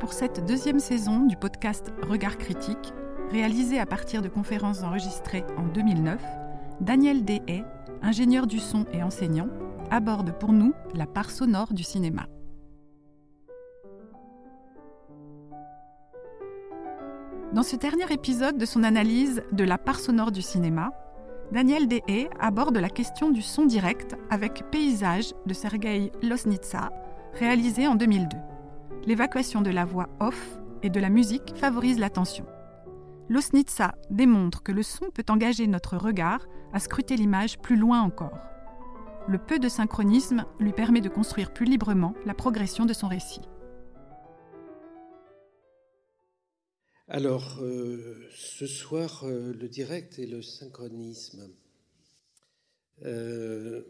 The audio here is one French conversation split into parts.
Pour cette deuxième saison du podcast Regard critique, réalisé à partir de conférences enregistrées en 2009, Daniel Dehaye, ingénieur du son et enseignant, aborde pour nous la part sonore du cinéma. Dans ce dernier épisode de son analyse de la part sonore du cinéma, Daniel Dehaye aborde la question du son direct avec Paysage de Sergei Losnitsa, réalisé en 2002. L'évacuation de la voix off et de la musique favorise l'attention. Losnitsa démontre que le son peut engager notre regard à scruter l'image plus loin encore. Le peu de synchronisme lui permet de construire plus librement la progression de son récit. Alors, euh, ce soir, euh, le direct et le synchronisme. Euh,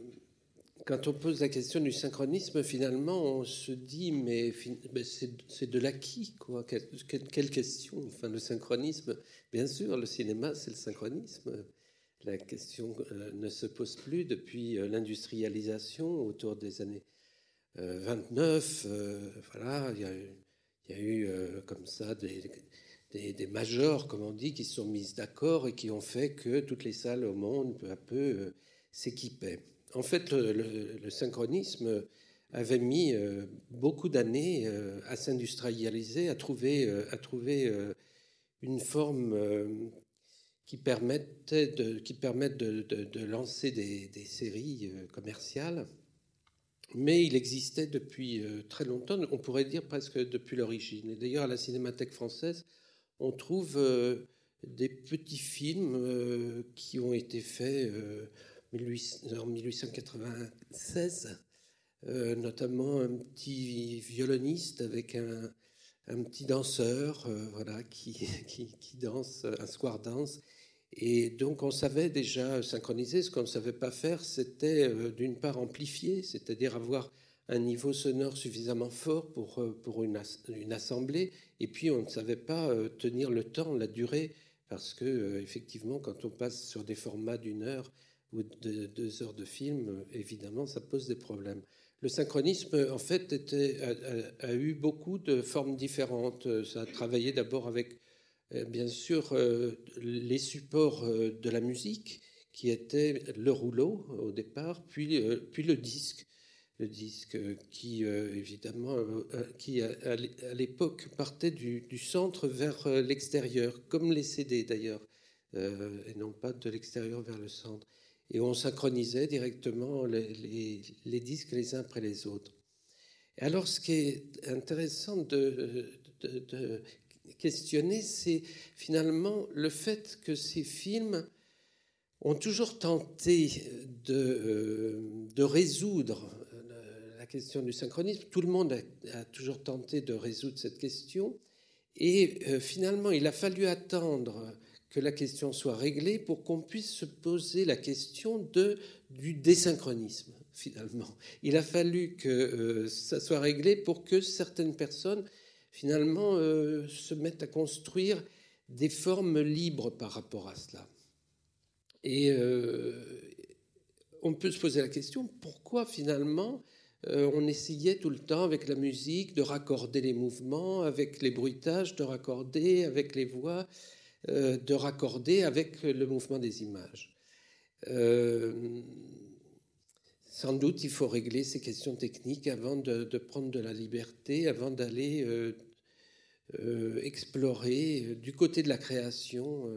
quand on pose la question du synchronisme, finalement, on se dit, mais, c'est de l'acquis, quoi. Quelle, question? Enfin, le synchronisme, bien sûr, le cinéma, c'est le synchronisme. La question ne se pose plus depuis l'industrialisation autour des années 29. voilà, il y a eu comme ça des des, majors, comme on dit, qui se sont mises d'accord et qui ont fait que toutes les salles au monde, peu à peu, euh, s'équipaient. En fait, le, synchronisme avait mis euh, beaucoup d'années euh, à s'industrialiser, à trouver, trouver une forme qui permette de, lancer des, des séries commerciales. Mais il existait depuis très longtemps, on pourrait dire presque depuis l'origine. Et d'ailleurs, à la Cinémathèque française, on trouve euh, des petits films euh, qui ont été faits euh, en 1896, notamment un petit violoniste avec un, petit danseur voilà, qui, qui, danse, un square dance. Et donc on savait déjà synchroniser. Ce qu'on ne savait pas faire, c'était d'une part amplifier, c'est-à-dire avoir un niveau sonore suffisamment fort pour, euh, pour une, une, assemblée. Et puis, on ne savait pas euh, tenir le temps, la durée, parce que, euh, effectivement, quand on passe sur des formats d'une heure ou de deux heures de film, évidemment, ça pose des problèmes. Le synchronisme, en fait, était, a, eu beaucoup de formes différentes. Ça a travaillé d'abord avec, bien sûr, les supports de la musique, qui étaient le rouleau au départ, puis, puis le disque le disque qui, euh, évidemment, euh, euh, qui à, l'époque partait du, centre vers l'extérieur, comme les CD d'ailleurs, et non pas de l'extérieur vers le centre. Et on synchronisait directement les, disques les uns après les autres. Alors, ce qui est intéressant de, questionner, c'est finalement le fait que ces films ont toujours tenté de résoudre question du synchronisme. Tout le monde a, toujours tenté de résoudre cette question. Et euh, finalement, il a fallu attendre que la question soit réglée pour qu'on puisse se poser la question de, du désynchronisme, finalement. Il a fallu que euh, ça soit réglé pour que certaines personnes, finalement, euh, se mettent à construire des formes libres par rapport à cela. Et on peut se poser la question, pourquoi finalement euh, on essayait tout le temps avec la musique de raccorder les mouvements, avec les bruitages, de raccorder avec les voix, euh, de raccorder avec le mouvement des images. Euh, sans doute, il faut régler ces questions techniques avant de, prendre de la liberté, avant d'aller explorer du côté de la création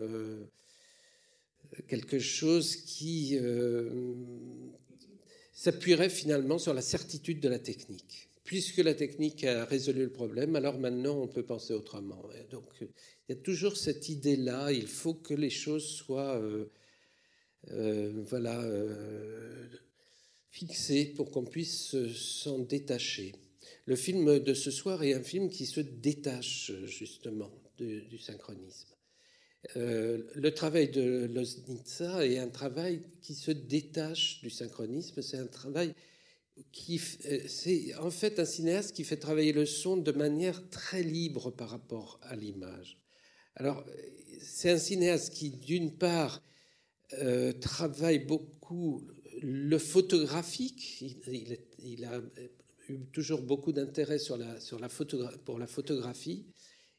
quelque chose qui s'appuierait finalement sur la certitude de la technique. Puisque la technique a résolu le problème, alors maintenant on peut penser autrement. donc il y a toujours cette idée-là, il faut que les choses soient euh, euh, voilà, euh, fixées pour qu'on puisse s'en détacher. Le film de ce soir est un film qui se détache justement du synchronisme. Euh, le travail de Loznitsa est un travail qui se détache du synchronisme. C'est un travail qui, euh, c'est en fait un cinéaste qui fait travailler le son de manière très libre par rapport à l'image. Alors, c'est un cinéaste qui, d'une part, travaille beaucoup le photographique. Il, a eu toujours beaucoup d'intérêt pour la photographie.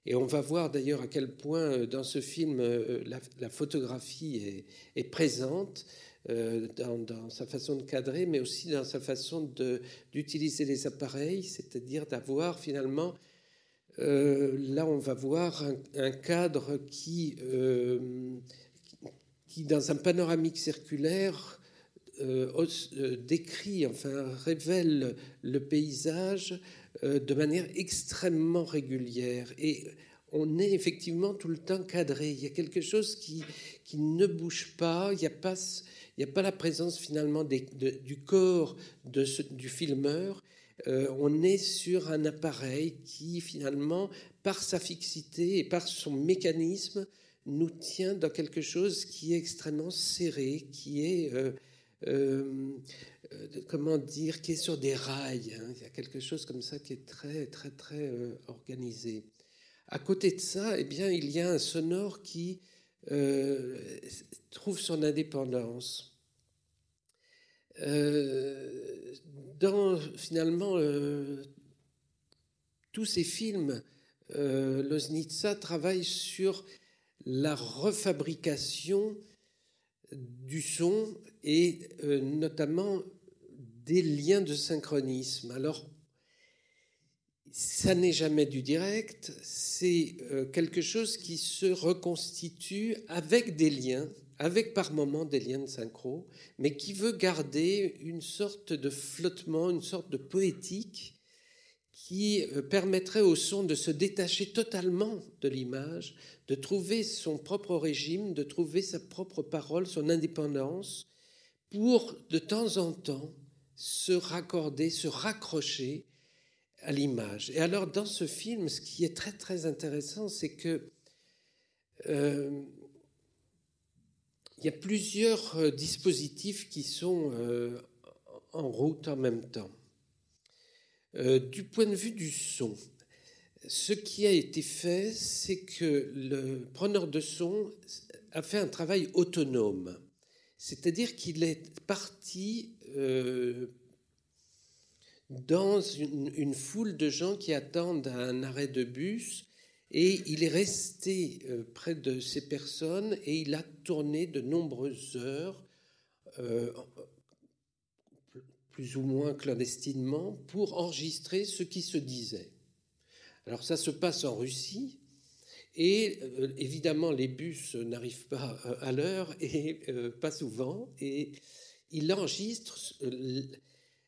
Et on va voir d'ailleurs à quel point dans ce film la, photographie est, présente dans, sa façon de cadrer, mais aussi dans sa façon d'utiliser les appareils, c'est-à-dire d'avoir finalement euh, là, on va voir un, cadre qui, euh, dans un panoramique circulaire, euh, décrit, enfin révèle le paysage de manière extrêmement régulière. Et on est effectivement tout le temps cadré. Il y a quelque chose qui, qui ne bouge pas. Il n'y a pas, a pas la présence finalement du corps du filmeur. Euh, on est sur un appareil qui finalement, par sa fixité et par son mécanisme, nous tient dans quelque chose qui est extrêmement serré, qui est, euh, euh, comment dire, qui est sur des rails. Hein. Il y a quelque chose comme ça qui est très, très, très organisé. À côté de ça, eh bien, il y a un sonore qui trouve son indépendance dans finalement euh, tous ces films, euh, Loznitsa travaille sur la refabrication du son et euh, notamment des liens de synchronisme. Alors, ça n'est jamais du direct, c'est quelque chose qui se reconstitue avec des liens avec par moments des liens de synchro, mais qui veut garder une sorte de flottement, une sorte de poétique qui euh, permettrait au son de se détacher totalement de l'image, de trouver son propre régime, de trouver sa propre parole, son indépendance, pour de temps en temps se raccorder, se raccrocher à l'image. Et alors dans ce film, ce qui est très très intéressant, c'est que euh, il y a plusieurs euh, dispositifs qui sont euh, en route en même temps. Du point de vue du son, ce qui a été fait, c'est que le preneur de son a fait un travail autonome. C'est-à-dire qu'il est parti dans une, foule de gens qui attendent un arrêt de bus et il est resté euh, près de ces personnes et il a tourné de nombreuses heures, euh, plus ou moins clandestinement, pour enregistrer ce qui se disait. Alors ça se passe en Russie, et euh, évidemment les bus n'arrivent pas à l'heure, et pas souvent, et il enregistre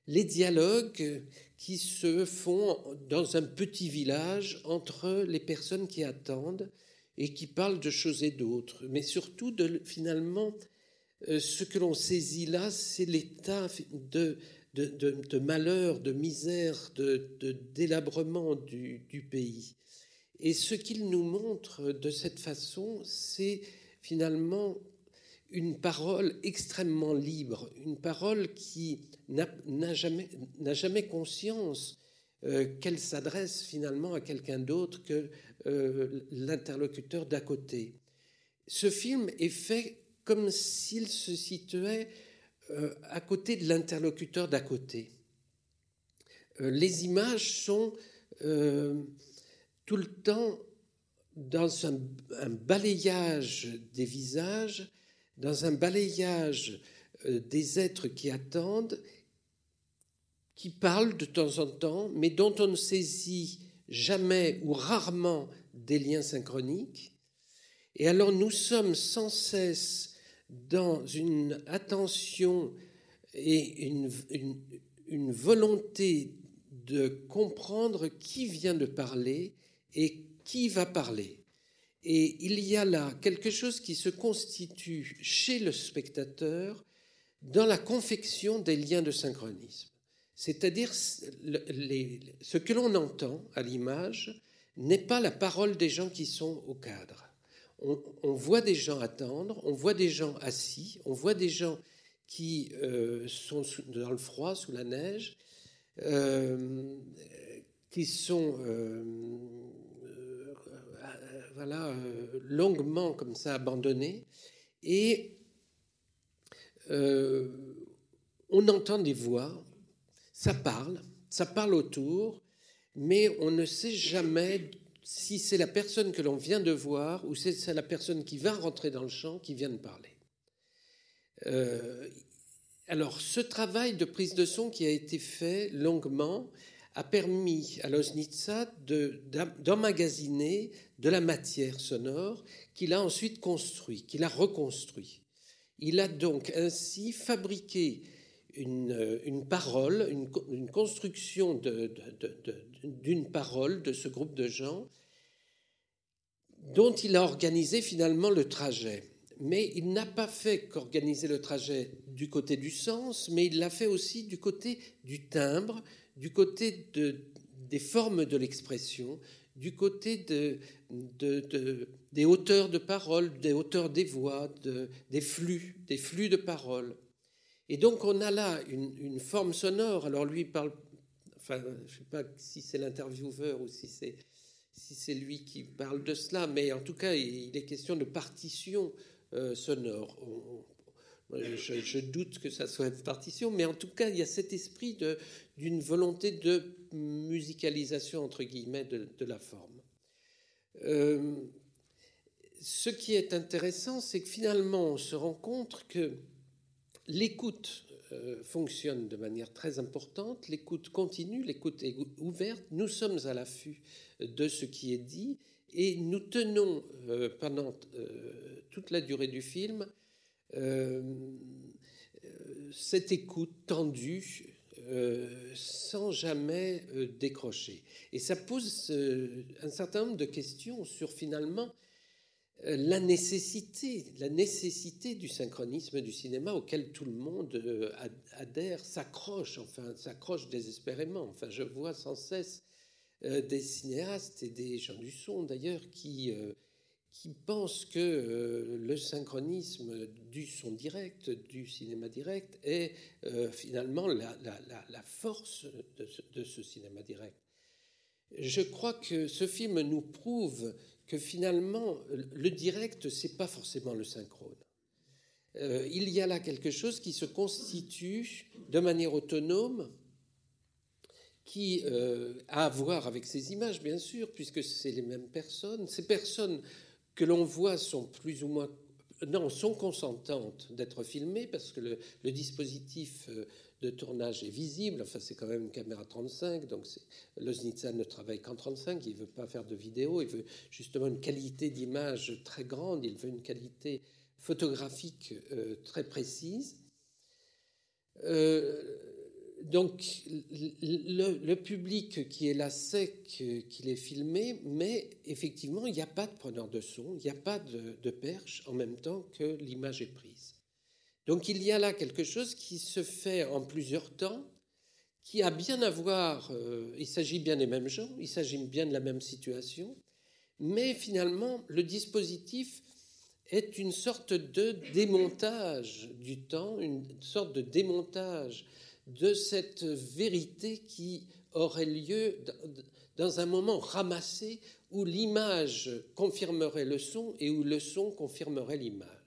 les dialogues qui se font dans un petit village entre les personnes qui attendent et qui parlent de choses et d'autres. Mais surtout, de, finalement, euh, ce que l'on saisit là, c'est l'état de, malheur, de misère, de, délabrement du pays. Et ce qu'il nous montre de cette façon, c'est finalement une parole extrêmement libre, une parole qui n'a jamais, conscience euh, qu'elle s'adresse finalement à quelqu'un d'autre que euh, l'interlocuteur d'à côté. Ce film est fait comme s'il se situait euh, à côté de l'interlocuteur d'à côté. les images sont tout le temps dans un balayage des visages dans un balayage euh, des êtres qui attendent, qui parlent de temps en temps, mais dont on ne saisit jamais ou rarement des liens synchroniques. Et alors nous sommes sans cesse dans une attention et une, une, volonté de comprendre qui vient de parler et qui va parler. Et il y a là quelque chose qui se constitue chez le spectateur dans la confection des liens de synchronisme. C'est-à-dire ce que l'on entend à l'image n'est pas la parole des gens qui sont au cadre. On, voit des gens attendre, on voit des gens assis, on voit des gens qui euh, sont dans le froid, sous la neige, euh, qui sont euh, voilà, euh, longuement comme ça abandonné. Et on entend des voix, ça parle, ça parle autour, mais on ne sait jamais si c'est la personne que l'on vient de voir ou si c'est la personne qui va rentrer dans le champ qui vient de parler. Euh, alors, ce travail de prise de son qui a été fait longuement a permis à Loznitsa d'emmagasiner de, la matière sonore qu'il a ensuite construit, qu'il a reconstruit. Il a donc ainsi fabriqué une, parole, une, construction d'une parole de ce groupe de gens dont il a organisé finalement le trajet. Mais il n'a pas fait qu'organiser le trajet du côté du sens, mais il l'a fait aussi du côté du timbre, du côté des formes de l'expression, du côté des hauteurs de parole, des hauteurs des voix, des flux, des flux de parole. Et donc on a là une, forme sonore. Alors lui parle, enfin je ne sais pas si c'est l'intervieweur ou si c'est si c'est lui qui parle de cela, mais en tout cas il est question de partition euh, sonore. Je, doute que ça soit une partition, mais en tout cas il y a cet esprit d'une volonté de musicalisation entre guillemets de, la forme. Euh, ce qui est intéressant, c'est que finalement on se rend compte que l'écoute euh, fonctionne de manière très importante, l'écoute continue, l'écoute est ouverte, nous sommes à l'affût de ce qui est dit et nous tenons euh, pendant toute la durée du film cette écoute tendue sans jamais décrocher. Et ça pose un certain nombre de questions sur finalement euh, la nécessité, la nécessité du synchronisme du cinéma auquel tout le monde euh, adhère, s'accroche, enfin s'accroche désespérément. Enfin, je vois sans cesse euh, des cinéastes et des gens du son d'ailleurs qui, qui pensent que le synchronisme du son direct, du cinéma direct, est finalement la, force de ce, cinéma direct. Je crois que ce film nous prouve que finalement, le direct, c'est pas forcément le synchrone. Euh, il y a là quelque chose qui se constitue de manière autonome, qui euh, a à voir avec ces images, bien sûr, puisque c'est les mêmes personnes. Ces personnes que l'on voit sont plus ou moins non, sont consentantes d'être filmées parce que le, dispositif euh, de tournage est visible. Enfin, c'est quand même une caméra 35, donc Loznitsa ne travaille qu'en 35. Il ne veut pas faire de vidéo, il veut justement une qualité d'image très grande, il veut une qualité photographique euh, très précise. Euh, donc, le, public qui est là sait qu'il est filmé, mais effectivement, il n'y a pas de preneur de son, il n'y a pas de perche en même temps que l'image est prise. Donc il y a là quelque chose qui se fait en plusieurs temps, qui a bien à voir, euh, il s'agit bien des mêmes gens, il s'agit bien de la même situation, mais finalement le dispositif est une sorte de démontage du temps, une sorte de démontage de cette vérité qui aurait lieu dans un moment ramassé où l'image confirmerait le son et où le son confirmerait l'image.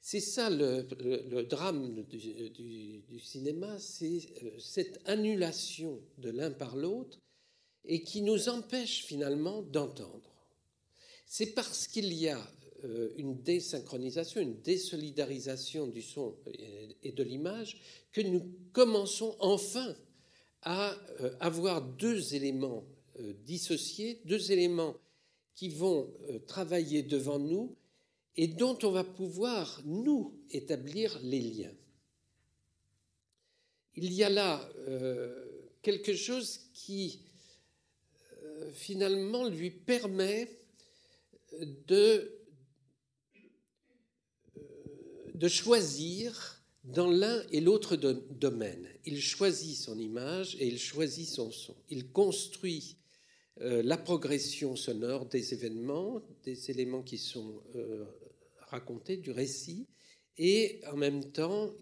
C'est ça le, drame du, cinéma, c'est euh, cette annulation de l'un par l'autre et qui nous empêche finalement d'entendre. C'est parce qu'il y a une désynchronisation, une désolidarisation du son et de l'image que nous commençons enfin à euh, avoir deux éléments dissociés, deux éléments qui vont travailler devant nous et dont on va pouvoir, nous, établir les liens. Il y a là euh, quelque chose qui, euh, finalement, lui permet de, euh, de choisir dans l'un et l'autre domaine. Il choisit son image et il choisit son son. Il construit la progression sonore des événements, des éléments qui sont raconter du récit, et en même temps,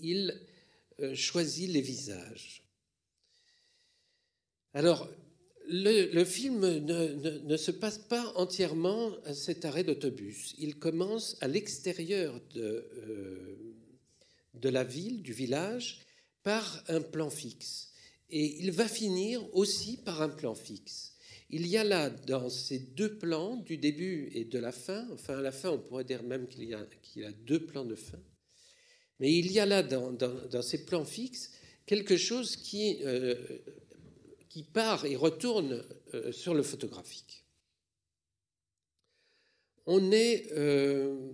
il euh, choisit les visages. Alors, le, film ne, se passe pas entièrement à cet arrêt d'autobus. Il commence à l'extérieur de, euh, de la ville, du village, par un plan fixe. Et il va finir aussi par un plan fixe. Il y a là, dans ces deux plans, du début et de la fin, enfin à la fin on pourrait dire même qu'il y, a deux plans de fin, mais il y a là, dans, ces plans fixes, quelque chose qui, euh, qui part et retourne euh, sur le photographique. On est euh,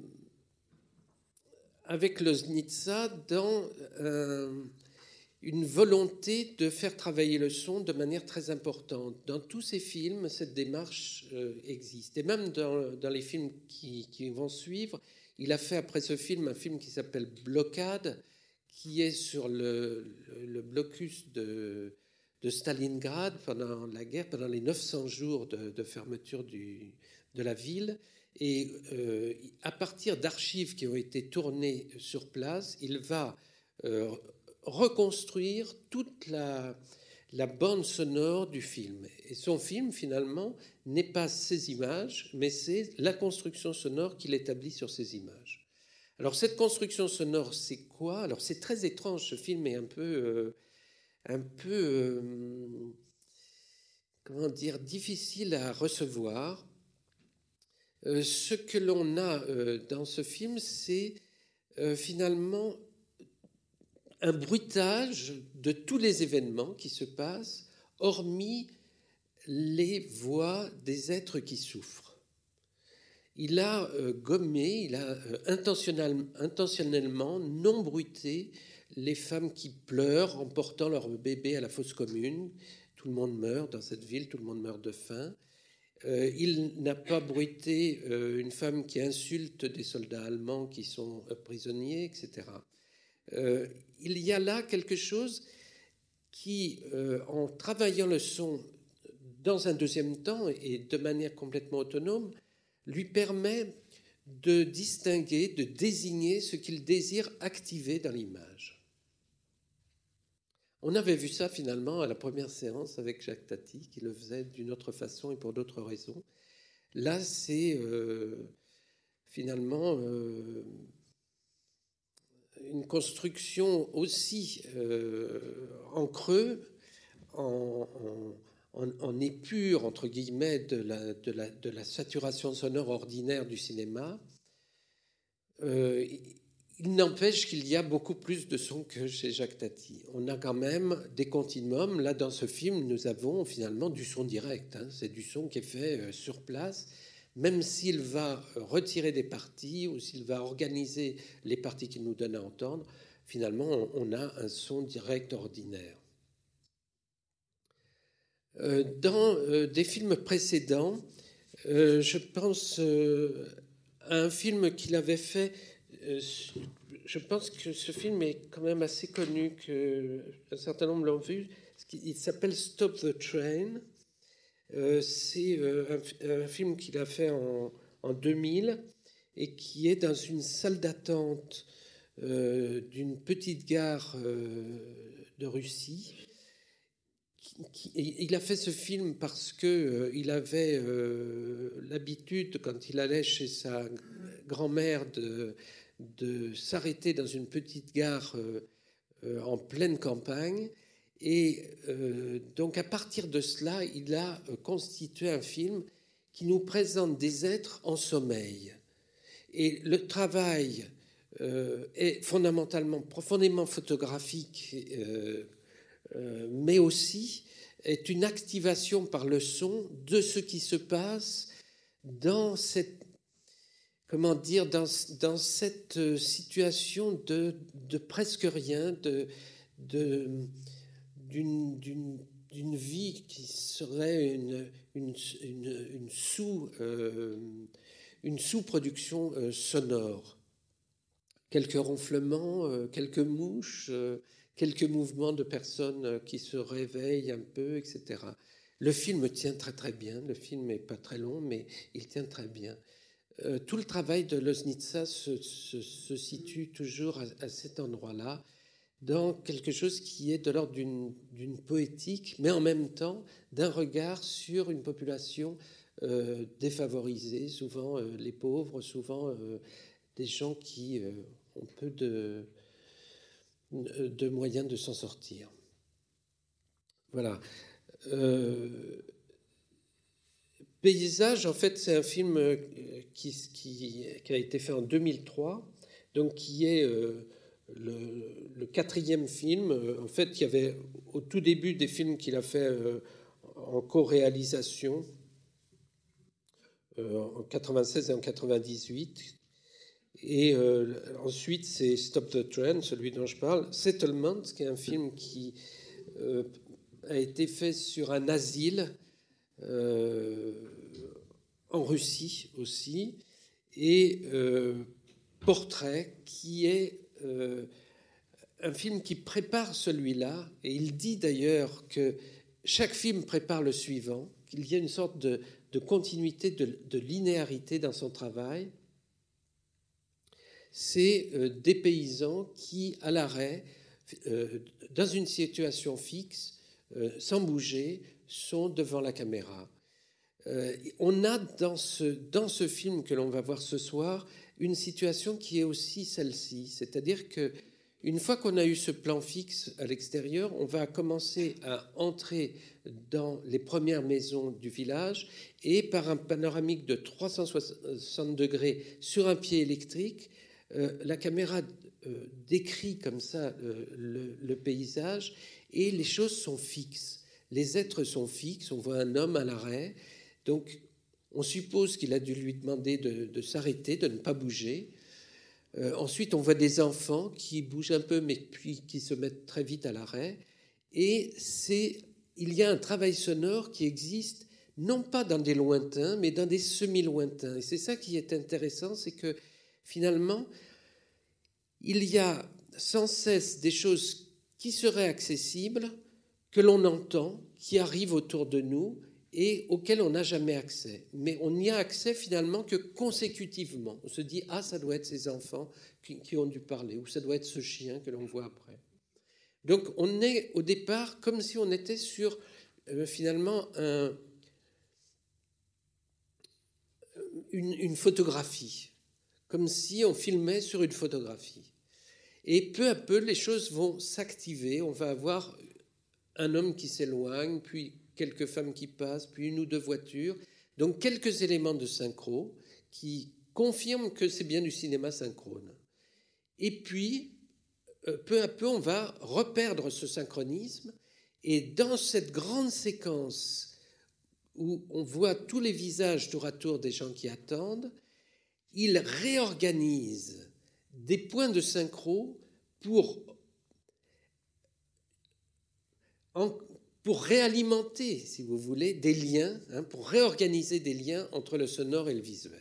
avec le Znitsa dans une volonté de faire travailler le son de manière très importante. Dans tous ces films, cette démarche euh, existe. Et même dans, les films qui, vont suivre, il a fait après ce film un film qui s'appelle Blockade, qui est sur le, blocus de, Stalingrad pendant la guerre, pendant les 900 jours de, fermeture de la ville. Et euh, à partir d'archives qui ont été tournées sur place, il va euh, reconstruire toute la, bande sonore du film. Et son film, finalement, n'est pas ses images, mais c'est la construction sonore qu'il établit sur ces images. Alors cette construction sonore, c'est quoi? Alors c'est très étrange, ce film est un peu, euh, un peu, euh, comment dire, difficile à recevoir. Euh, ce que l'on a dans ce film, c'est finalement un bruitage de tous les événements qui se passent, hormis les voix des êtres qui souffrent. Il a euh, gommé, il a euh, intentionnellement non bruité les femmes qui pleurent en portant leur bébé à la fosse commune. Tout le monde meurt dans cette ville, tout le monde meurt de faim. Euh, il n'a pas bruité une femme qui insulte des soldats allemands qui sont prisonniers, etc il y a là quelque chose qui, euh, en travaillant le son dans un deuxième temps et de manière complètement autonome, lui permet de distinguer, de désigner ce qu'il désire activer dans l'image. On avait vu ça finalement à la première séance avec Jacques Tati, qui le faisait d'une autre façon et pour d'autres raisons. Là, c'est euh, finalement euh, une construction aussi euh, en creux, en, épure, entre guillemets, de la, saturation sonore ordinaire du cinéma. Il n'empêche qu'il y a beaucoup plus de son que chez Jacques Tati. On a quand même des continuums. Là, dans ce film, nous avons finalement du son direct. Hein. C'est du son qui est fait euh, sur place même s'il va retirer des parties ou s'il va organiser les parties qu'il nous donne à entendre, finalement, on a un son direct ordinaire. Euh, dans euh, des films précédents, je pense à un film qu'il avait fait. Je pense que ce film est quand même assez connu, qu'un certain nombre l'ont vu. Il s'appelle Stop the Train. Euh, c'est euh, un, film qu'il a fait en, 2000 et qui est dans une salle d'attente euh, d'une petite gare de Russie. il a fait ce film parce que il avait l'habitude, quand il allait chez sa grand-mère, de, de s'arrêter dans une petite gare en pleine campagne et euh, donc à partir de cela, il a euh, constitué un film qui nous présente des êtres en sommeil. Et le travail euh, est fondamentalement, profondément photographique, mais aussi est une activation par le son de ce qui se passe dans cette comment dire dans, cette situation de, presque rien d'une vie qui serait une, sous, euh, une sous-production euh, sonore. Quelques ronflements, euh, quelques mouches, quelques mouvements de personnes qui se réveillent un peu, etc. Le film tient très très bien, le film n'est pas très long, mais il tient très bien. Tout le travail de Loznitsa se, situe toujours à cet endroit-là dans quelque chose qui est de l'ordre d'une poétique, mais en même temps d'un regard sur une population euh, défavorisée, souvent euh, les pauvres, souvent euh, des gens qui ont peu de moyens de s'en sortir. Voilà. Euh, Paysage, en fait, c'est un film euh, qui, a été fait en 2003, donc qui est euh, le, quatrième film. En fait, il y avait au tout début des films qu'il a fait en co-réalisation, en 96 et en 98. Et ensuite, c'est Stop the Trend, celui dont je parle. Settlement, qui est un film qui a été fait sur un asile euh, en Russie aussi, et euh, Portrait, qui est euh, un film qui prépare celui-là, et il dit d'ailleurs que chaque film prépare le suivant, qu'il y a une sorte de, continuité, de, linéarité dans son travail. C'est des paysans qui, à l'arrêt, dans une situation fixe, euh, sans bouger, sont devant la caméra. Euh, on a dans ce, dans ce film que l'on va voir ce soir une situation qui est aussi celle-ci, c'est-à-dire que une fois qu'on a eu ce plan fixe à l'extérieur, on va commencer à entrer dans les premières maisons du village et par un panoramique de 360 degrés sur un pied électrique, euh, la caméra décrit comme ça le paysage et les choses sont fixes. Les êtres sont fixes. On voit un homme à l'arrêt. Donc, on suppose qu'il a dû lui demander de, s'arrêter, de ne pas bouger. Euh, ensuite, on voit des enfants qui bougent un peu, mais puis qui se mettent très vite à l'arrêt. Et c'est, il y a un travail sonore qui existe, non pas dans des lointains, mais dans des semi-lointains. Et c'est ça qui est intéressant, c'est que finalement, il y a sans cesse des choses qui serait accessible, que l'on entend, qui arrive autour de nous et auquel on n'a jamais accès. Mais on n'y a accès finalement que consécutivement. On se dit, ah, ça doit être ces enfants qui, ont dû parler, ou ça doit être ce chien que l'on voit après. Donc on est au départ comme si on était sur euh, finalement une photographie, comme si on filmait sur une photographie. Et peu à peu, les choses vont s'activer. On va avoir un homme qui s'éloigne, puis quelques femmes qui passent, puis une ou deux voitures. Donc quelques éléments de synchro qui confirment que c'est bien du cinéma synchrone. Et puis, euh, peu à peu, on va reperdre ce synchronisme. Et dans cette grande séquence où on voit tous les visages tour à tour des gens qui attendent, il réorganise des points de synchro pour, pour réalimenter, si vous voulez, des liens, hein, pour réorganiser des liens entre le sonore et le visuel.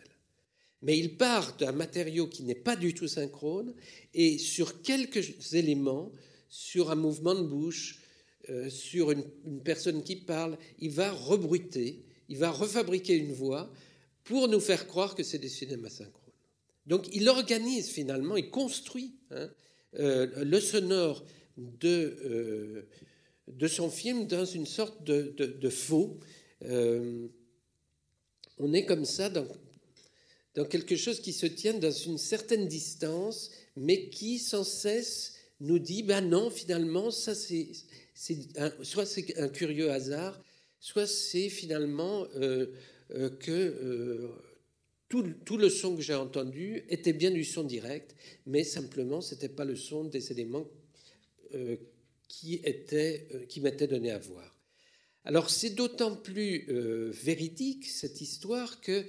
Mais il part d'un matériau qui n'est pas du tout synchrone et sur quelques éléments, sur un mouvement de bouche, euh, sur une, personne qui parle, il va rebruiter, il va refabriquer une voix pour nous faire croire que c'est des cinémas synchrones. Donc il organise finalement, il construit hein, euh, le sonore de, euh, de son film dans une sorte de, faux. Euh, on est comme ça dans, dans quelque chose qui se tient dans une certaine distance, mais qui sans cesse nous dit, ben non, finalement, ça c'est, soit c'est un curieux hasard, soit c'est finalement que tout, le son que j'ai entendu était bien du son direct, mais simplement, ce n'était pas le son des éléments euh, qui, étaient, euh, qui m'étaient donnés à voir. Alors c'est d'autant plus euh, véridique cette histoire que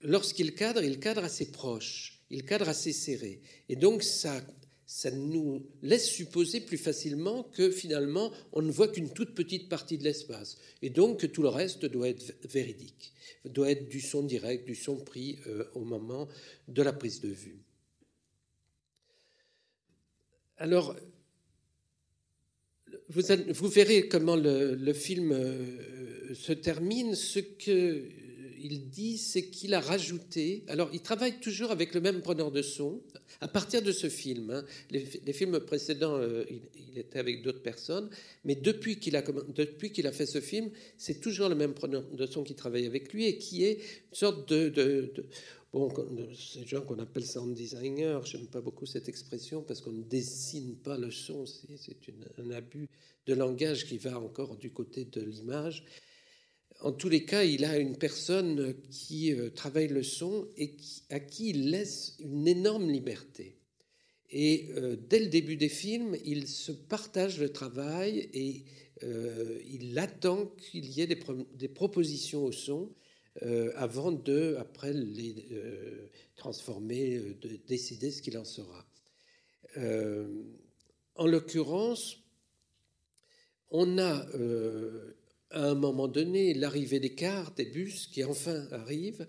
lorsqu'il cadre, il cadre assez proche, il cadre assez serré. Et donc ça ça nous laisse supposer plus facilement que finalement on ne voit qu'une toute petite partie de l'espace et donc que tout le reste doit être véridique, doit être du son direct, du son pris euh, au moment de la prise de vue. Alors, vous, verrez comment le, film euh, se termine. Ce que il dit, c'est qu'il a rajouté. Alors, il travaille toujours avec le même preneur de son. À partir de ce film, hein. les, films précédents, euh, il, était avec d'autres personnes, mais qu'il depuis qu'il a fait ce film, c'est toujours le même preneur de son qui travaille avec lui et qui est une sorte de, Bon, ces gens qu'on appelle sound designers, j'aime pas beaucoup cette expression parce qu'on ne dessine pas le son, c'est un abus de langage qui va encore du côté de l'image. En tous les cas, il a une personne qui euh, travaille le son et à qui il laisse une énorme liberté. Et euh, dès le début des films, il se partage le travail et euh, il attend qu'il y ait des, propositions au son avant de, après, les transformer, de décider ce qu'il en sera. en l'occurrence, on a à un moment donné l'arrivée des cars, des bus qui enfin arrivent,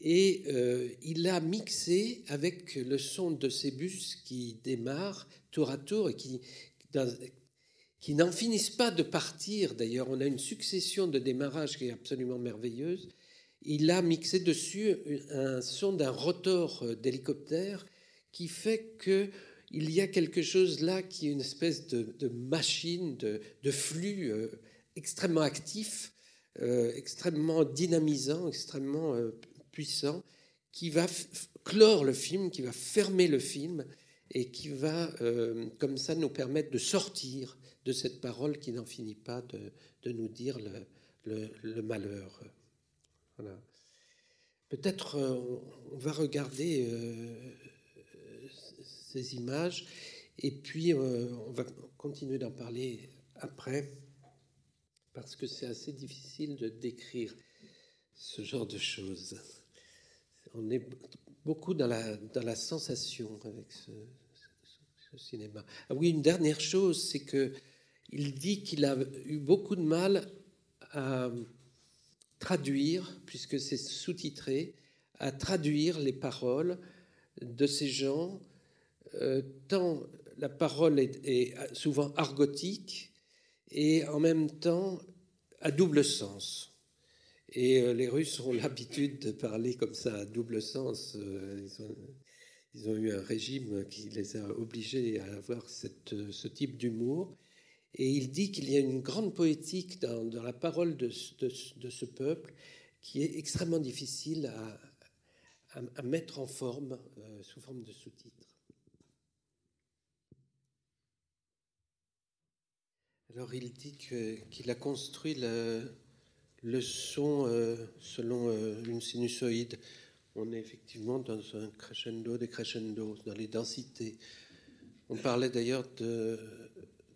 et euh, il a mixé avec le son de ces bus qui démarrent tour à tour et qui n'en finissent pas de partir. D'ailleurs, on a une succession de démarrages qui est absolument merveilleuse. Il a mixé dessus un son d'un rotor d'hélicoptère qui fait que il y a quelque chose là qui est une espèce de, machine, de, flux euh, extrêmement actif, euh, extrêmement dynamisant, extrêmement euh, puissant, qui va clore le film, qui va fermer le film et qui va, euh, comme ça, nous permettre de sortir de cette parole qui n'en finit pas de, nous dire le, malheur. Voilà. Peut-être on va regarder ces images et puis on va continuer d'en parler après parce que c'est assez difficile de décrire ce genre de choses. On est beaucoup dans la, dans la sensation avec ce, cinéma. Ah oui, une dernière chose, c'est que il dit qu'il a eu beaucoup de mal à traduire, puisque c'est sous-titré, à traduire les paroles de ces gens, euh, tant la parole est souvent argotique et en même temps à double sens. Et euh, les Russes ont l'habitude de parler comme ça à double sens. Euh, ils ont, eu un régime qui les a obligés à avoir cette, ce type d'humour. Et il dit qu'il y a une grande poétique dans, la parole de, ce peuple qui est extrêmement difficile à, mettre en forme euh, sous forme de sous-titres. Alors il dit qu'il a construit le, son euh, selon euh, une sinusoïde. On est effectivement dans un crescendo des crescendo, dans les densités. On parlait d'ailleurs de,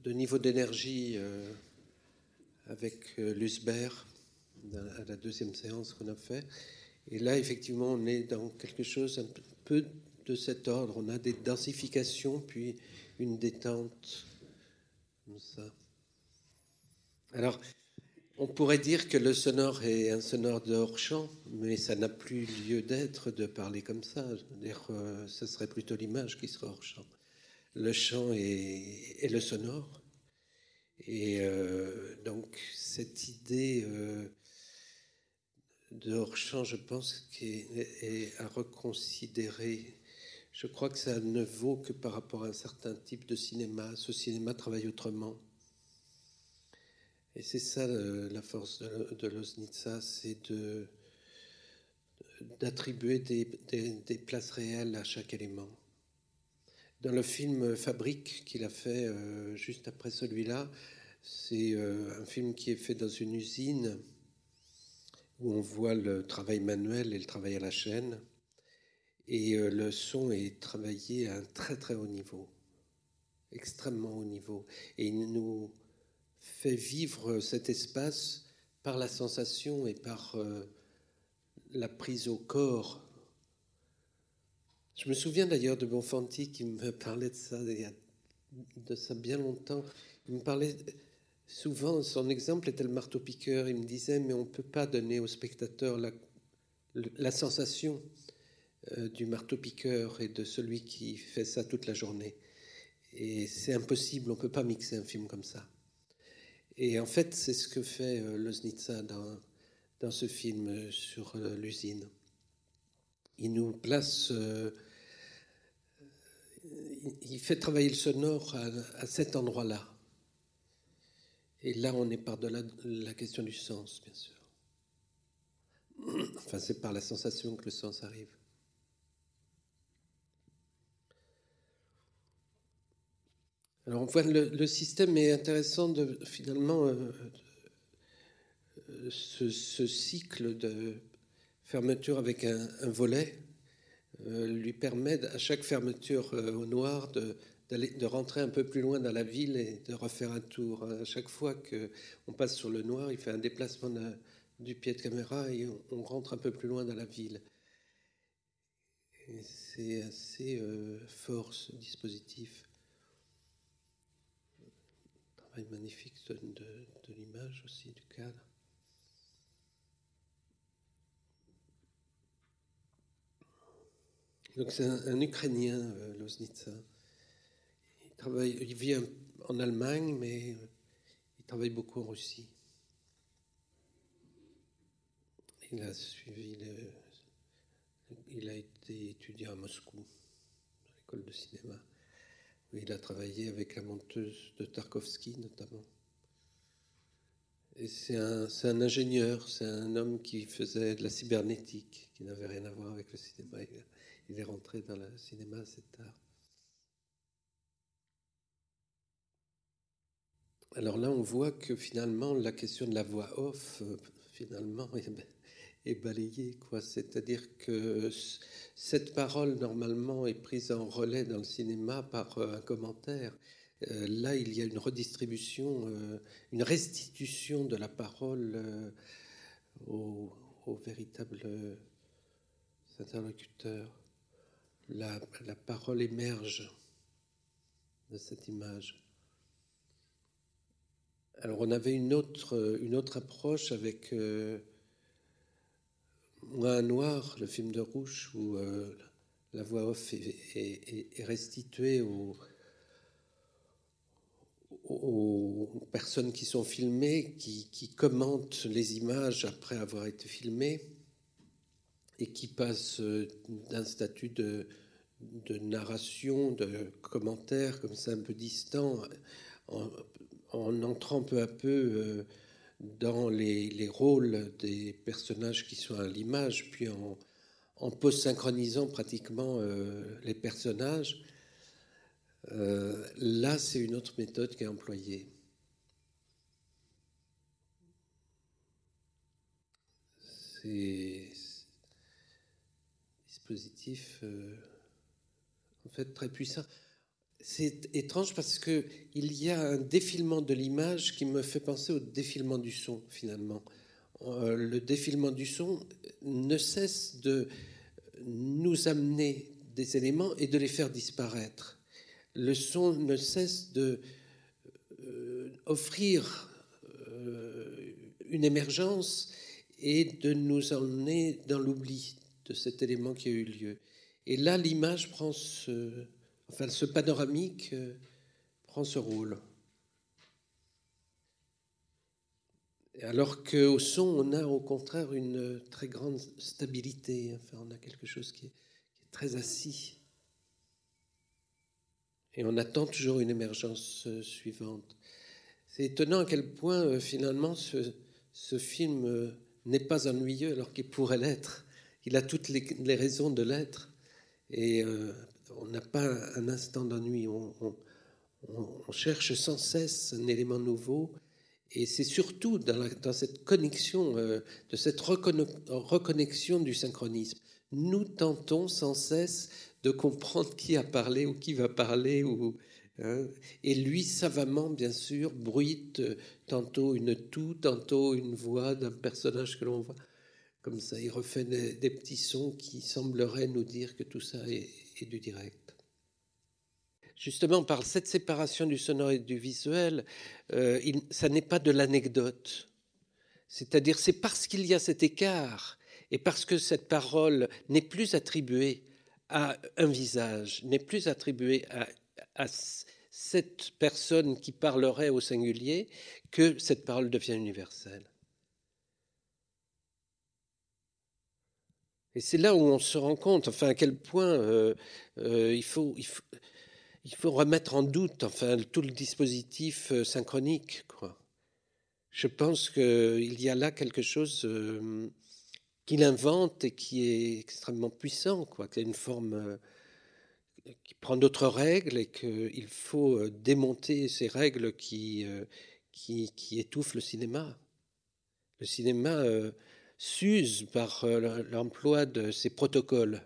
niveau d'énergie euh, avec Lusbert à la deuxième séance qu'on a fait. Et là, effectivement, on est dans quelque chose un peu de cet ordre. On a des densifications, puis une détente, comme ça. Alors, on pourrait dire que le sonore est un sonore de hors-champ, mais ça n'a plus lieu d'être de parler comme ça. Dire, euh, ce serait plutôt l'image qui serait hors-champ. Le chant est, le sonore. Et euh, donc, cette idée euh, de hors-champ, je pense, est à reconsidérer. Je crois que ça ne vaut que par rapport à un certain type de cinéma. Ce cinéma travaille autrement. Et c'est ça la force de, de l'Osnitsa, c'est d'attribuer des, places réelles à chaque élément. Dans le film Fabrique qu'il a fait euh, juste après celui-là, c'est euh, un film qui est fait dans une usine où on voit le travail manuel et le travail à la chaîne. Et euh, le son est travaillé à un très très haut niveau, extrêmement haut niveau. Et il nous fait vivre cet espace par la sensation et par la prise au corps. Je me souviens d'ailleurs de Bonfanti qui me parlait de ça, de ça bien longtemps. Il me parlait souvent, son exemple était le marteau-piqueur. Il me disait, mais on ne peut pas donner au spectateur la, la sensation euh, du marteau-piqueur et de celui qui fait ça toute la journée. Et c'est impossible, on ne peut pas mixer un film comme ça. Et en fait, c'est ce que fait euh, Loznitsa dans, dans ce film euh, sur l'usine. Il nous place, il fait travailler le sonore à, cet endroit-là. Et là, on est par-delà la question du sens, bien sûr. Enfin, c'est par la sensation que le sens arrive. Alors, on voit le, système est intéressant de finalement euh, euh, ce, cycle de fermeture avec un volet lui permet à chaque fermeture euh, au noir de, rentrer un peu plus loin dans la ville et de refaire un tour. À chaque fois qu'on passe sur le noir, il fait un déplacement du pied de caméra et on, rentre un peu plus loin dans la ville. C'est assez euh, fort ce dispositif. Travail magnifique de l'image aussi, du cadre. Donc c'est un, Ukrainien, euh, Loznitsa. Il, vit en Allemagne, mais il travaille beaucoup en Russie. Il a suivi il a été étudié à Moscou, à l'école de cinéma, il a travaillé avec la monteuse de Tarkovsky notamment. Et c'est un, ingénieur, c'est un homme qui faisait de la cybernétique, qui n'avait rien à voir avec le cinéma. Il est rentré dans le cinéma assez tard. Alors là, on voit que finalement, la question de la voix off, euh, finalement, est balayée. C'est-à-dire que cette parole, normalement, est prise en relais dans le cinéma par euh, un commentaire. Euh, là, il y a une redistribution, une restitution de la parole aux au véritables interlocuteurs la, parole émerge de cette image. Alors on avait une autre, approche avec euh, un noir, le film de Rouge, où euh, la voix off est, est, est restituée aux, personnes qui sont filmées, qui commentent les images après avoir été filmées et qui passe euh, d'un statut de, narration, de commentaire comme ça un peu distant, en, en entrant peu à peu euh, dans les, les, rôles des personnages qui sont à l'image, puis en, post-synchronisant pratiquement euh, les personnages. Là, c'est une autre méthode qui est employée. C'est euh, en fait très puissant. C'est étrange parce que il y a un défilement de l'image qui me fait penser au défilement du son finalement. Euh, le défilement du son ne cesse de nous amener des éléments et de les faire disparaître. Le son ne cesse de euh, offrir une émergence et de nous emmener dans l'oubli de cet élément qui a eu lieu. Et là, l'image prend ce, enfin, ce panoramique euh, prend ce rôle. Alors qu'au son, on a au contraire une très grande stabilité. Enfin, on a quelque chose qui est, très assis. Et on attend toujours une émergence euh, suivante. C'est étonnant à quel point, euh, finalement, ce, film n'est pas ennuyeux alors qu'il pourrait l'être. Il a toutes les, raisons de l'être. Et euh, on n'a pas un instant d'ennui. On, cherche sans cesse un élément nouveau. Et c'est surtout dans, cette connexion, euh, de cette reconnexion du synchronisme. Nous tentons sans cesse de comprendre qui a parlé ou qui va parler. Hein, et lui, savamment, bien sûr, bruite tantôt une toux, tantôt une voix d'un personnage que l'on voit. Comme ça, il refait des, petits sons qui sembleraient nous dire que tout ça est, du direct. Justement, par cette séparation du sonore et du visuel, euh, ça n'est pas de l'anecdote. C'est-à-dire, c'est parce qu'il y a cet écart et parce que cette parole n'est plus attribuée à un visage, n'est plus attribuée à cette personne qui parlerait au singulier, que cette parole devient universelle. Et c'est là où on se rend compte, enfin, à quel point euh, euh, il, faut, remettre en doute, enfin, tout le dispositif euh, synchronique. Je pense qu'il y a là quelque chose qu'il invente et qui est extrêmement puissant, quoi, qui a une forme. qui prend d'autres règles et qu'il faut démonter ces règles qui, qui, étouffent le cinéma. Le cinéma s'use par l'emploi de ces protocoles.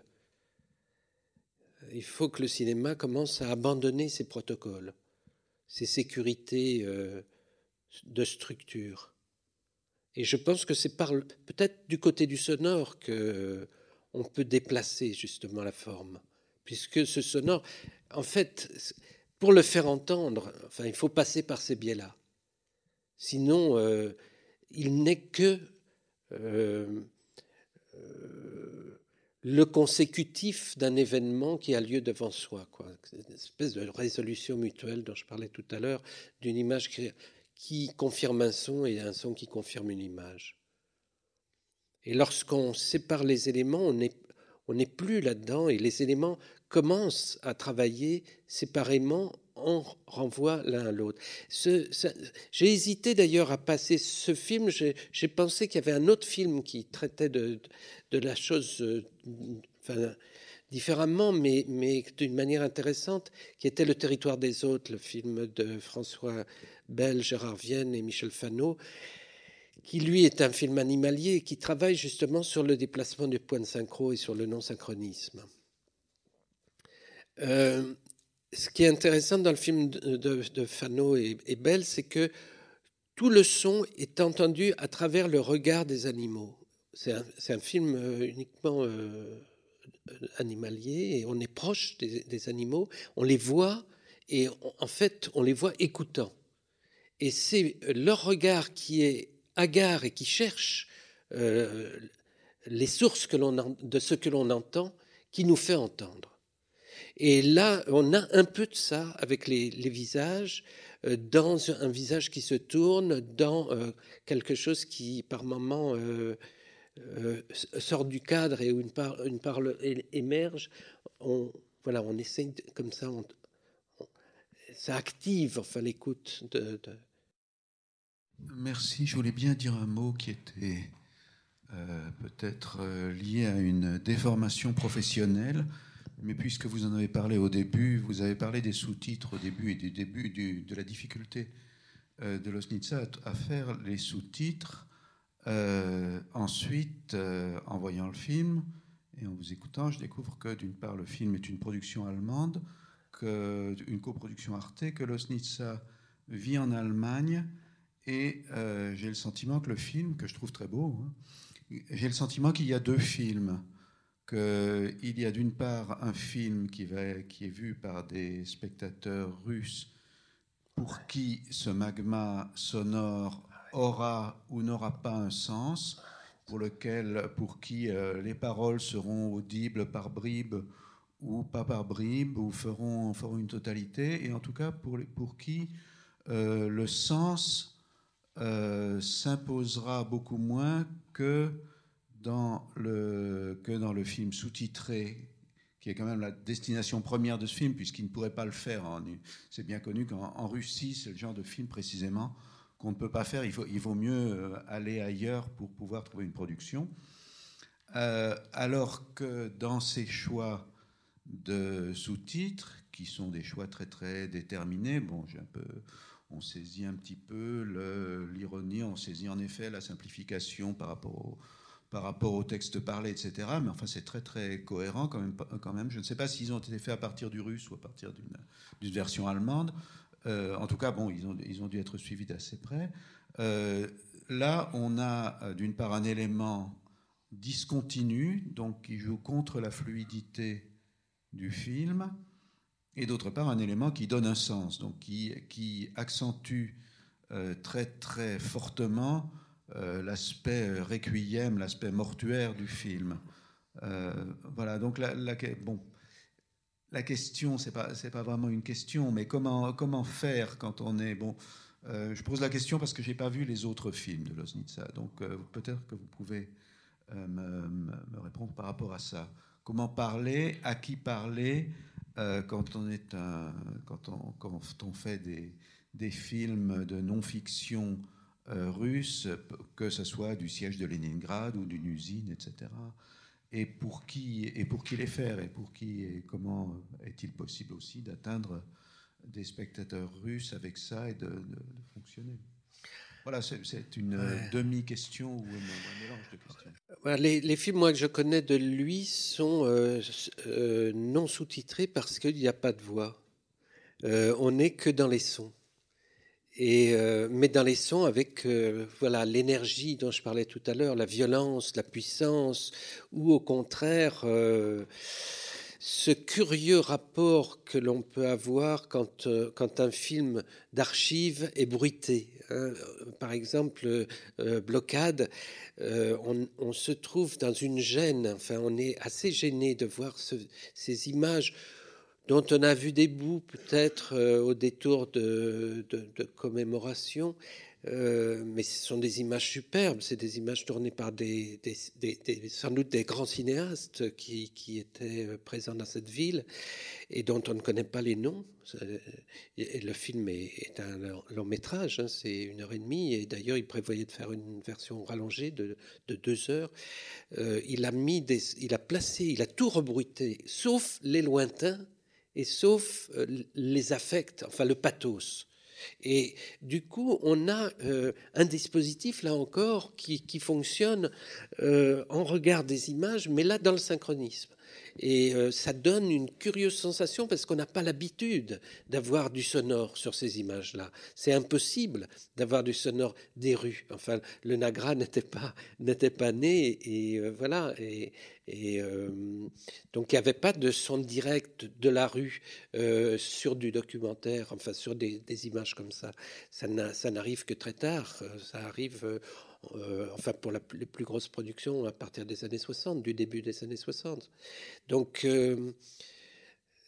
Il faut que le cinéma commence à abandonner ces protocoles, ces sécurités de structure. Et je pense que c'est peut-être du côté du sonore que on peut déplacer justement la forme, puisque ce sonore, en fait, pour le faire entendre, enfin, il faut passer par ces biais-là. Sinon, euh, il n'est que euh, euh, le consécutif d'un événement qui a lieu devant soi, quoi. Une espèce de résolution mutuelle dont je parlais tout à l'heure, d'une image qui, confirme un son et un son qui confirme une image. Et lorsqu'on sépare les éléments, on n'est plus là-dedans et les éléments commencent à travailler séparément, on renvoie l'un à l'autre. J'ai hésité d'ailleurs à passer ce film, j'ai pensé qu'il y avait un autre film qui traitait de, la chose euh, différemment, mais, mais d'une manière intéressante, qui était Le territoire des autres, le film de François Bell, Gérard Vienne et Michel Fano qui lui est un film animalier qui travaille justement sur le déplacement du point de synchro et sur le non-synchronisme. Euh, ce qui est intéressant dans le film de, Fano et, Bell, c'est que tout le son est entendu à travers le regard des animaux. C'est un, film euh, uniquement euh, animalier et on est proche des, animaux, on les voit et en fait on les voit écoutant. Et c'est leur regard qui est hagard et qui cherche euh, les sources de ce que l'on entend qui nous fait entendre. Et là, on a un peu de ça avec les, visages, euh, dans un visage qui se tourne, dans euh, quelque chose qui, par moments, sort du cadre et où une, une parole émerge. Voilà, on essaye comme ça, ça active enfin l'écoute de Merci. Je voulais bien dire un mot qui était euh, peut-être euh, lié à une déformation professionnelle, mais puisque vous en avez parlé au début, vous avez parlé des sous-titres au début et du début de la difficulté euh, de Losnitsa à, faire les sous-titres. ensuite, en voyant le film et en vous écoutant, je découvre que d'une part, le film est une production allemande, une coproduction Arte, que Losnitsa vit en Allemagne et euh, j'ai le sentiment que le film, que je trouve très beau, hein, j'ai le sentiment qu'il y a deux films. Qu'il y a d'une part un film qui, va, qui est vu par des spectateurs russes pour qui ce magma sonore aura ou n'aura pas un sens, pour, lequel, pour qui euh, les paroles seront audibles par bribes ou pas par bribes, ou feront, feront une totalité, et en tout cas pour, pour qui euh, le sens euh, s'imposera beaucoup moins que que dans le film sous-titré, qui est quand même la destination première de ce film, puisqu'il ne pourrait pas le faire. C'est bien connu qu'en Russie, c'est le genre de film précisément qu'on ne peut pas faire. Il, vaut mieux euh, aller ailleurs pour pouvoir trouver une production. Euh, alors que dans ces choix de sous-titres, qui sont des choix très très déterminés, bon, on saisit un petit peu l'ironie, on saisit en effet la simplification par rapport au, par rapport au texte parlé, etc. Mais enfin, c'est très très cohérent quand même, quand même. Je ne sais pas s'ils ont été faits à partir du russe ou à partir d'une version allemande. Euh, en tout cas, bon, ils ont, ils ont dû être suivis d'assez près. Euh, là, on a euh, d'une part un élément discontinu, donc qui joue contre la fluidité du film, et d'autre part un élément qui donne un sens, donc qui, qui accentue très très fortement euh, l'aspect requiem, l'aspect mortuaire du film. Euh, voilà, donc la, bon, la question, c'est pas pas vraiment une question, mais comment comment faire quand on est bon. je pose la question parce que j'ai pas vu les autres films de Loznitsa, donc peut-être que vous pouvez me, me, répondre par rapport à ça. Comment parler, à qui parler, euh, quand, on est quand, on, quand on fait des, des films de non-fiction euh, russe, que ce soit du siège de Leningrad ou d'une usine, etc. et pour qui et pour qui les faire et pour qui et comment est-il possible aussi d'atteindre des spectateurs russes avec ça et de, fonctionner? Voilà, c'est une demi-question ou un, mélange de questions. Les, films moi, que je connais de lui sont euh, euh, non sous-titrés parce qu'il n'y a pas de voix. Euh, on n'est que dans les sons. Euh, mais dans les sons avec euh, voilà l'énergie dont je parlais tout à l'heure, la violence, la puissance, ou au contraire euh, ce curieux rapport que l'on peut avoir quand, quand un film d'archives est bruité. Hein. Par exemple, Blocade, on, se trouve dans une gêne, enfin on est assez gêné de voir ce, ces images dont on a vu des bouts peut-être euh, au détour de, de, commémoration, euh, mais ce sont des images superbes, c'est des images tournées par sans doute des grands cinéastes qui, étaient euh, présents dans cette ville et dont on ne connaît pas les noms. Le film est, un long métrage, hein, c'est une heure et demie, et d'ailleurs il prévoyait de faire une version rallongée de, de deux heures. il a mis il a placé, il a tout rebruité, sauf les lointains et sauf euh, les affects, enfin le pathos. Et du coup, on a euh, un dispositif, là encore, qui, fonctionne euh, en regard des images, mais là dans le synchronisme. Et euh, ça donne une curieuse sensation parce qu'on n'a pas l'habitude d'avoir du sonore sur ces images-là. C'est impossible d'avoir du sonore des rues. Enfin, le Nagra n'était pas, pas né et euh, voilà. Et euh, donc, il n'y avait pas de son direct de la rue sur du documentaire, enfin, sur des, des images comme ça. Ça n'arrive que très tard. Ça arrive euh, enfin pour la, les plus grosses productions à partir des années 60, du début des années 60. Donc euh,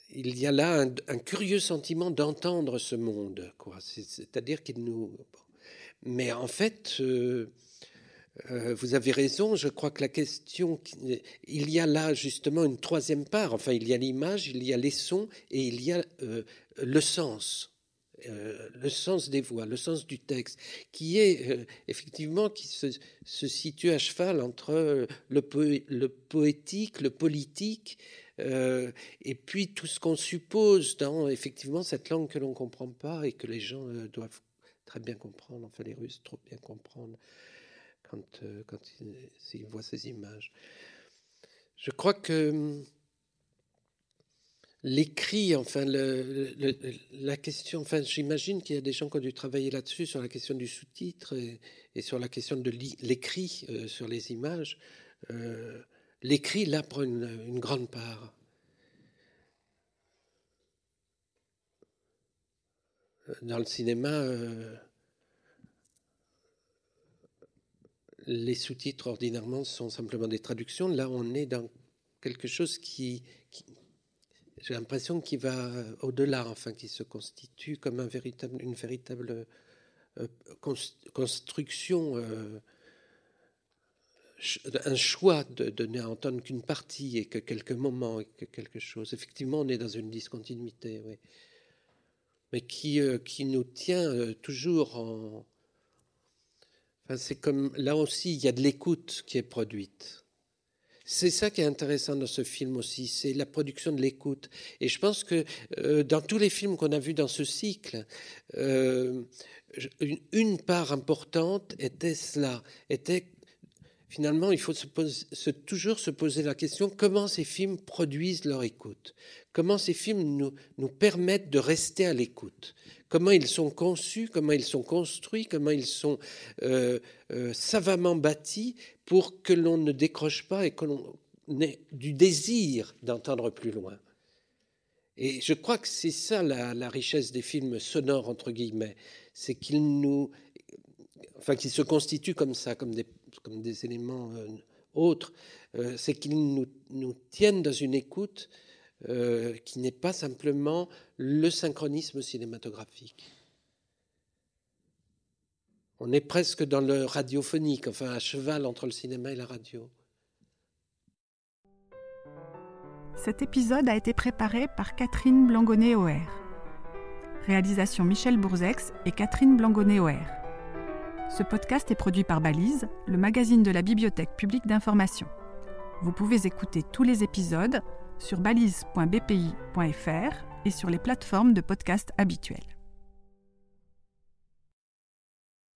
il y a là un, curieux sentiment d'entendre ce monde. C'est-à-dire qu'il nous. Mais en fait, euh, vous avez raison. Je crois que la question, il y a là justement une troisième part. Enfin, il y a l'image, il y a les sons et il y a le sens. Euh, le sens des voix, le sens du texte, qui est euh, effectivement qui se, situe à cheval entre euh, le poétique, le politique, et puis tout ce qu'on suppose dans effectivement cette langue que l'on ne comprend pas et que les gens doivent très bien comprendre, enfin les Russes trop bien comprendre quand, quand ils voient ces images. Je crois que hum, l'écrit, enfin, la question, enfin, j'imagine qu'il y a des gens qui ont dû travailler là-dessus, sur la question du sous-titre et, sur la question de l'écrit euh, sur les images. Euh, l'écrit, là, prend une, grande part. Dans le cinéma, euh, les sous-titres, ordinairement, sont simplement des traductions. Là, on est dans quelque chose qui, j'ai l'impression qu'il va au-delà, enfin, qu'il se constitue comme une véritable euh, construction, euh, un choix de, donner à entendre qu'une partie et que quelques moments et que quelque chose. Effectivement, on est dans une discontinuité, oui. Mais qui, euh, qui nous tient toujours en. Enfin, c'est comme là aussi, il y a de l'écoute qui est produite. C'est ça qui est intéressant dans ce film aussi, c'est la production de l'écoute. Et je pense que euh, dans tous les films qu'on a vus dans ce cycle, euh, une, part importante était cela, était finalement, il faut se toujours se poser la question comment ces films produisent leur écoute, comment ces films nous, nous permettent de rester à l'écoute, comment ils sont conçus, comment ils sont construits, comment ils sont euh, savamment bâtis pour que l'on ne décroche pas et que l'on ait du désir d'entendre plus loin? Et je crois que c'est ça la, richesse des films sonores, entre guillemets, c'est qu'ils nous, enfin, qu'ils se constituent comme ça, comme des, comme des éléments euh, autres, euh, c'est qu'ils nous, tiennent dans une écoute euh, qui n'est pas simplement le synchronisme cinématographique. On est presque dans le radiophonique, enfin à cheval entre le cinéma et la radio. Cet épisode a été préparé par Catherine Blangonnet-Oer. Réalisation Michel Bourzex et Catherine Blangonnet-Oer. Ce podcast est produit par Balise, le magazine de la Bibliothèque publique d'information. Vous pouvez écouter tous les épisodes sur balise.bpi.fr et sur les plateformes de podcast habituelles.